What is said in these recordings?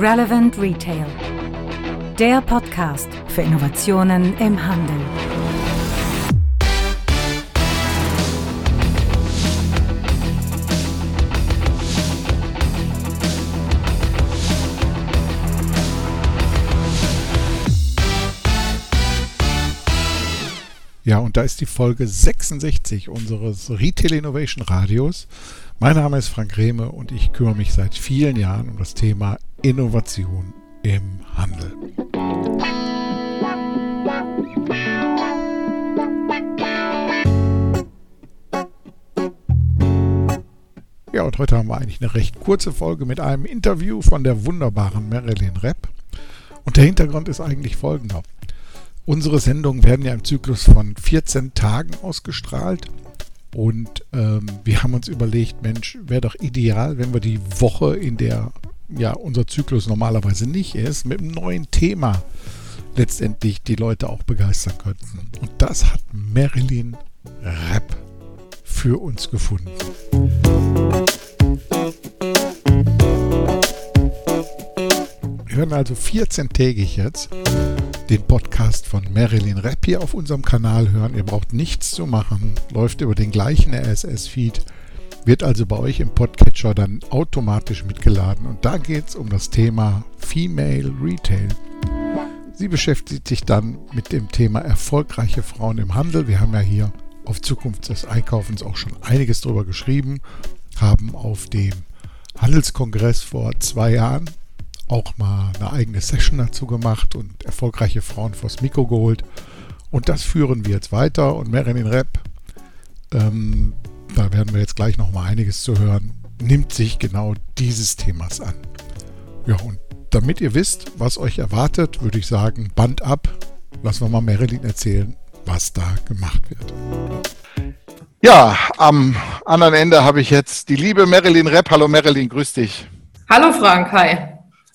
Relevant Retail. Der Podcast für Innovationen im Handel. Ja, und da ist die Folge 66 unseres Retail Innovation Radios. Mein Name ist Frank Rehme und ich kümmere mich seit vielen Jahren um das Thema Innovation im Handel. Ja, und heute haben wir eigentlich eine recht kurze Folge mit einem Interview von der wunderbaren Marilyn Repp. Und der Hintergrund ist eigentlich folgender. Unsere Sendungen werden ja im Zyklus von 14 Tagen ausgestrahlt. Und ähm, wir haben uns überlegt, Mensch, wäre doch ideal, wenn wir die Woche, in der ja unser Zyklus normalerweise nicht ist, mit einem neuen Thema letztendlich die Leute auch begeistern könnten. Und das hat Marilyn Rapp für uns gefunden. Wir hören also 14-tägig jetzt den Podcast von Marilyn Rapp hier auf unserem Kanal hören. Ihr braucht nichts zu machen, läuft über den gleichen RSS-Feed, wird also bei euch im Podcatcher dann automatisch mitgeladen. Und da geht es um das Thema Female Retail. Sie beschäftigt sich dann mit dem Thema erfolgreiche Frauen im Handel. Wir haben ja hier auf Zukunft des Einkaufens auch schon einiges darüber geschrieben, haben auf dem Handelskongress vor zwei Jahren auch mal eine eigene Session dazu gemacht und erfolgreiche Frauen vors Mikro geholt. Und das führen wir jetzt weiter. Und Marilyn Rap, ähm, da werden wir jetzt gleich noch mal einiges zu hören, nimmt sich genau dieses Themas an. Ja, und damit ihr wisst, was euch erwartet, würde ich sagen, Band ab. Lassen wir mal Marilyn erzählen, was da gemacht wird. Ja, am anderen Ende habe ich jetzt die liebe Marilyn Repp. Hallo Marilyn, grüß dich. Hallo Frank, hi.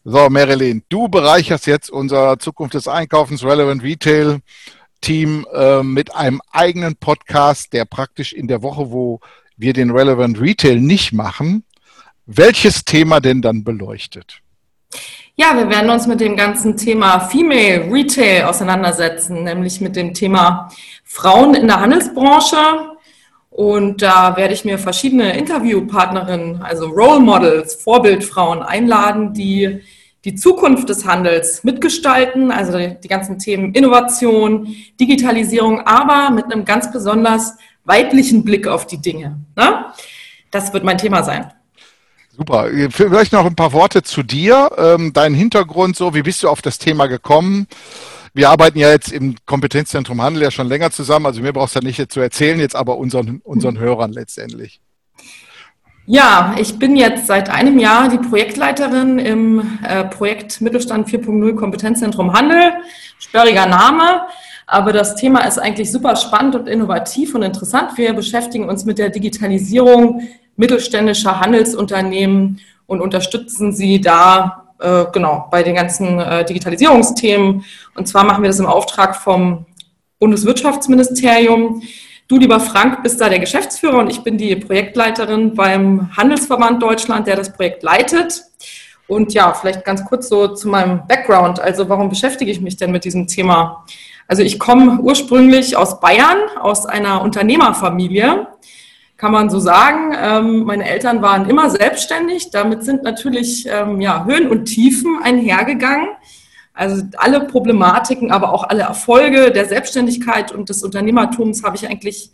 So, Marilyn, du bereicherst jetzt unser Zukunft des Einkaufens Relevant Retail Team äh, mit einem eigenen Podcast, der praktisch in der Woche, wo wir den Relevant Retail nicht machen, welches Thema denn dann beleuchtet? Ja, wir werden uns mit dem ganzen Thema Female Retail auseinandersetzen, nämlich mit dem Thema Frauen in der Handelsbranche. Und da werde ich mir verschiedene Interviewpartnerinnen, also Role Models, Vorbildfrauen einladen, die die Zukunft des Handels mitgestalten, also die ganzen Themen Innovation, Digitalisierung, aber mit einem ganz besonders weiblichen Blick auf die Dinge. Ne? Das wird mein Thema sein. Super. Vielleicht noch ein paar Worte zu dir, ähm, Hintergrund, so wie bist du auf das Thema gekommen? Wir arbeiten ja jetzt im Kompetenzzentrum Handel ja schon länger zusammen, also mir brauchst du ja nicht zu erzählen, jetzt aber unseren, unseren Hörern letztendlich. Ja, ich bin jetzt seit einem Jahr die Projektleiterin im äh, Projekt Mittelstand 4.0 Kompetenzzentrum Handel. Sperriger Name, aber das Thema ist eigentlich super spannend und innovativ und interessant. Wir beschäftigen uns mit der Digitalisierung mittelständischer Handelsunternehmen und unterstützen sie da äh, genau bei den ganzen äh, Digitalisierungsthemen. Und zwar machen wir das im Auftrag vom Bundeswirtschaftsministerium. Du, lieber Frank, bist da der Geschäftsführer und ich bin die Projektleiterin beim Handelsverband Deutschland, der das Projekt leitet. Und ja, vielleicht ganz kurz so zu meinem Background. Also warum beschäftige ich mich denn mit diesem Thema? Also ich komme ursprünglich aus Bayern, aus einer Unternehmerfamilie, kann man so sagen. Ähm, meine Eltern waren immer selbstständig. Damit sind natürlich ähm, ja, Höhen und Tiefen einhergegangen. Also alle Problematiken, aber auch alle Erfolge der Selbstständigkeit und des Unternehmertums habe ich eigentlich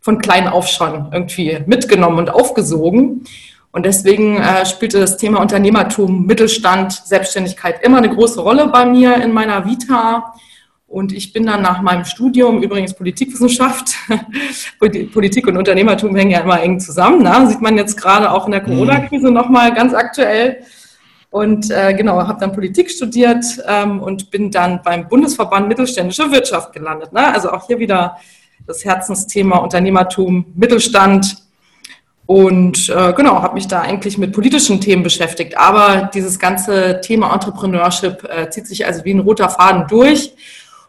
von klein auf schon irgendwie mitgenommen und aufgesogen. Und deswegen äh, spielte das Thema Unternehmertum, Mittelstand, Selbstständigkeit immer eine große Rolle bei mir in meiner Vita. Und ich bin dann nach meinem Studium, übrigens Politikwissenschaft, Politik und Unternehmertum hängen ja immer eng zusammen, ne? sieht man jetzt gerade auch in der mhm. Corona-Krise nochmal ganz aktuell, und äh, genau, habe dann Politik studiert ähm, und bin dann beim Bundesverband Mittelständische Wirtschaft gelandet. Ne? Also auch hier wieder das Herzensthema Unternehmertum, Mittelstand. Und äh, genau, habe mich da eigentlich mit politischen Themen beschäftigt. Aber dieses ganze Thema Entrepreneurship äh, zieht sich also wie ein roter Faden durch.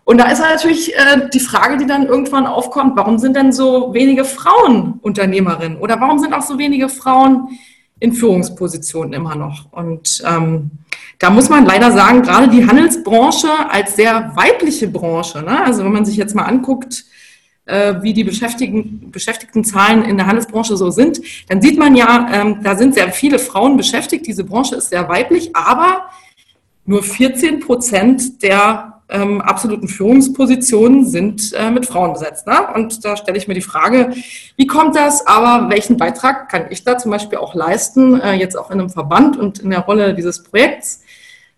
Und da ist natürlich äh, die Frage, die dann irgendwann aufkommt, warum sind denn so wenige Frauen Unternehmerinnen? Oder warum sind auch so wenige Frauen in Führungspositionen immer noch. Und ähm, da muss man leider sagen, gerade die Handelsbranche als sehr weibliche Branche, ne? also wenn man sich jetzt mal anguckt, äh, wie die Beschäftigten, Beschäftigtenzahlen in der Handelsbranche so sind, dann sieht man ja, ähm, da sind sehr viele Frauen beschäftigt. Diese Branche ist sehr weiblich, aber nur 14 Prozent der ähm, absoluten Führungspositionen sind äh, mit Frauen besetzt. Ne? Und da stelle ich mir die Frage, wie kommt das? Aber welchen Beitrag kann ich da zum Beispiel auch leisten, äh, jetzt auch in einem Verband und in der Rolle dieses Projekts?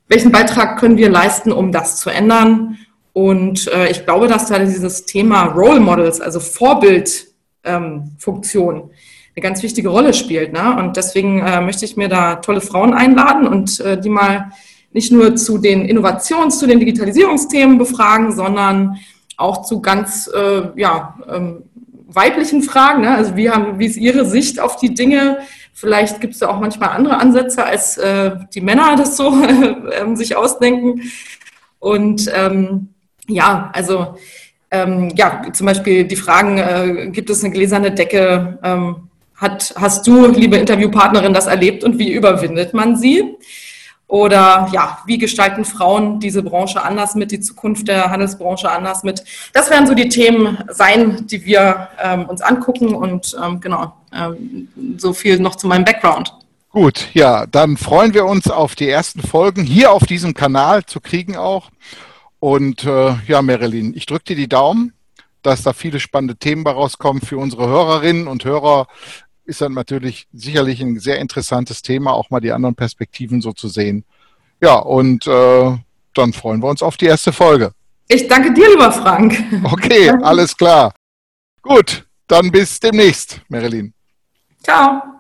Welchen Beitrag können wir leisten, um das zu ändern? Und äh, ich glaube, dass da dieses Thema Role Models, also Vorbildfunktion, ähm, eine ganz wichtige Rolle spielt. Ne? Und deswegen äh, möchte ich mir da tolle Frauen einladen und äh, die mal nicht nur zu den Innovations-, zu den Digitalisierungsthemen befragen, sondern auch zu ganz äh, ja, ähm, weiblichen Fragen. Ne? Also wie, haben, wie ist Ihre Sicht auf die Dinge? Vielleicht gibt es da auch manchmal andere Ansätze, als äh, die Männer das so äh, sich ausdenken. Und ähm, ja, also ähm, ja, zum Beispiel die Fragen, äh, gibt es eine gläserne Decke? Ähm, hat, hast du, liebe Interviewpartnerin, das erlebt und wie überwindet man sie? Oder ja, wie gestalten Frauen diese Branche anders mit, die Zukunft der Handelsbranche anders mit? Das werden so die Themen sein, die wir ähm, uns angucken und ähm, genau, ähm, so viel noch zu meinem Background. Gut, ja, dann freuen wir uns auf die ersten Folgen hier auf diesem Kanal zu kriegen auch. Und äh, ja, Marilyn, ich drücke dir die Daumen, dass da viele spannende Themen rauskommen für unsere Hörerinnen und Hörer. Ist dann natürlich sicherlich ein sehr interessantes Thema, auch mal die anderen Perspektiven so zu sehen. Ja, und äh, dann freuen wir uns auf die erste Folge. Ich danke dir, lieber Frank. Okay, alles klar. Gut, dann bis demnächst, Marilyn. Ciao.